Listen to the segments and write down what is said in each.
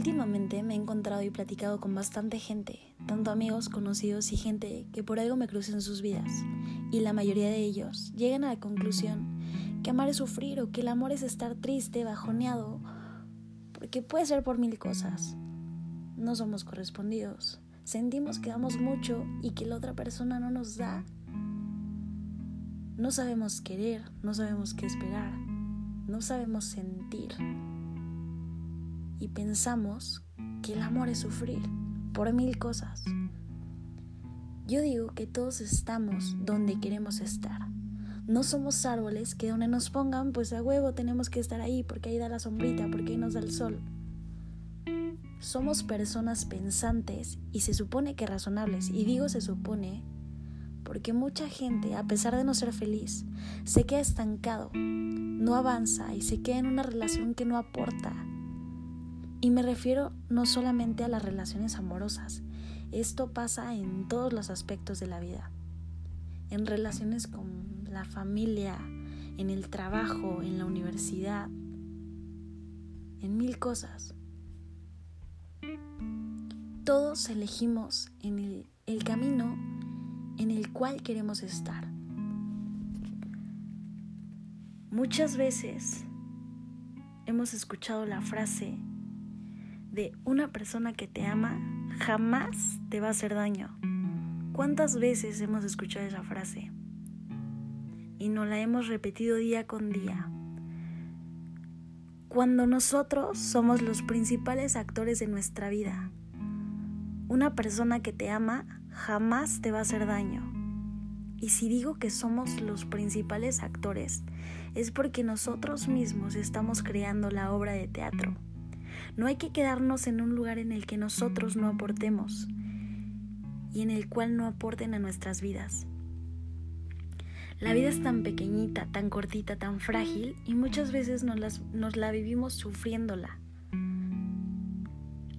Últimamente me he encontrado y platicado con bastante gente, tanto amigos, conocidos y gente que por algo me crucen en sus vidas, y la mayoría de ellos llegan a la conclusión que amar es sufrir o que el amor es estar triste, bajoneado, porque puede ser por mil cosas. No somos correspondidos, sentimos que damos mucho y que la otra persona no nos da. No sabemos querer, no sabemos qué esperar, no sabemos sentir y pensamos que el amor es sufrir por mil cosas. Yo digo que todos estamos donde queremos estar. No somos árboles que donde nos pongan, pues a huevo tenemos que estar ahí porque ahí da la sombrita, porque ahí nos da el sol. Somos personas pensantes y se supone que razonables. Y digo se supone porque mucha gente, a pesar de no ser feliz, se queda estancado, no avanza y se queda en una relación que no aporta y me refiero no solamente a las relaciones amorosas, esto pasa en todos los aspectos de la vida, en relaciones con la familia, en el trabajo, en la universidad, en mil cosas. Todos elegimos en el, el camino en el cual queremos estar. Muchas veces hemos escuchado la frase de una persona que te ama jamás te va a hacer daño. ¿Cuántas veces hemos escuchado esa frase? Y nos la hemos repetido día con día. Cuando nosotros somos los principales actores de nuestra vida, una persona que te ama jamás te va a hacer daño. Y si digo que somos los principales actores, es porque nosotros mismos estamos creando la obra de teatro. No hay que quedarnos en un lugar en el que nosotros no aportemos y en el cual no aporten a nuestras vidas. La vida es tan pequeñita, tan cortita, tan frágil y muchas veces nos, nos, la vivimos sufriéndola.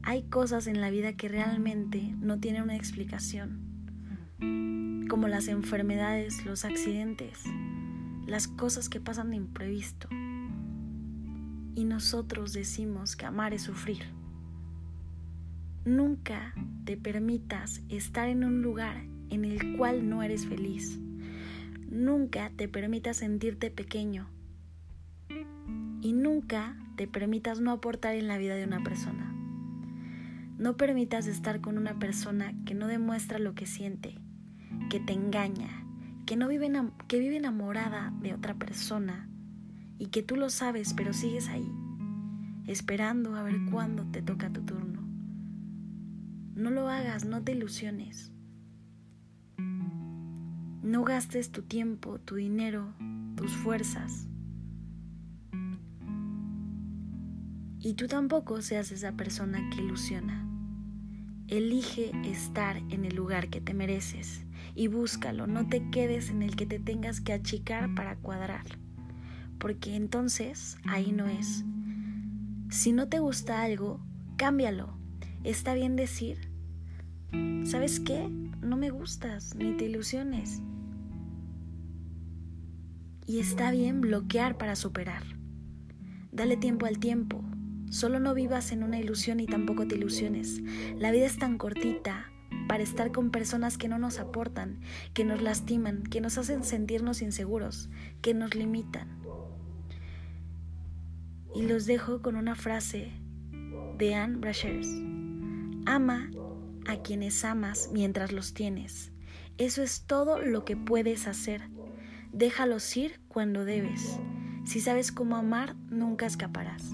Hay cosas en la vida que realmente no tienen una explicación, como las enfermedades, los accidentes, las cosas que pasan de imprevisto y nosotros decimos que amar es sufrir. Nunca te permitas estar en un lugar en el cual no eres feliz. Nunca te permitas sentirte pequeño. Y nunca te permitas no aportar en la vida de una persona. No permitas estar con una persona que no demuestra lo que siente, que te engaña, que, no vive, que vive enamorada de otra persona y que tú lo sabes, pero sigues ahí, esperando a ver cuándo te toca tu turno. No lo hagas, no te ilusiones. No gastes tu tiempo, tu dinero, tus fuerzas. Y tú tampoco seas esa persona que ilusiona. Elige estar en el lugar que te mereces y búscalo, no te quedes en el que te tengas que achicar para cuadrar porque entonces ahí no es. Si no te gusta algo, cámbialo. Está bien decir, ¿sabes qué? No me gustas, ni te ilusiones. Y está bien bloquear para superar. Dale tiempo al tiempo. Solo no vivas en una ilusión y tampoco te ilusiones. La vida es tan cortita para estar con personas que no nos aportan, que nos lastiman, que nos hacen sentirnos inseguros, que nos limitan. Y los dejo con una frase de Anne Brashers. Ama a quienes amas mientras los tienes. Eso es todo lo que puedes hacer. Déjalos ir cuando debes. Si sabes cómo amar, nunca escaparás.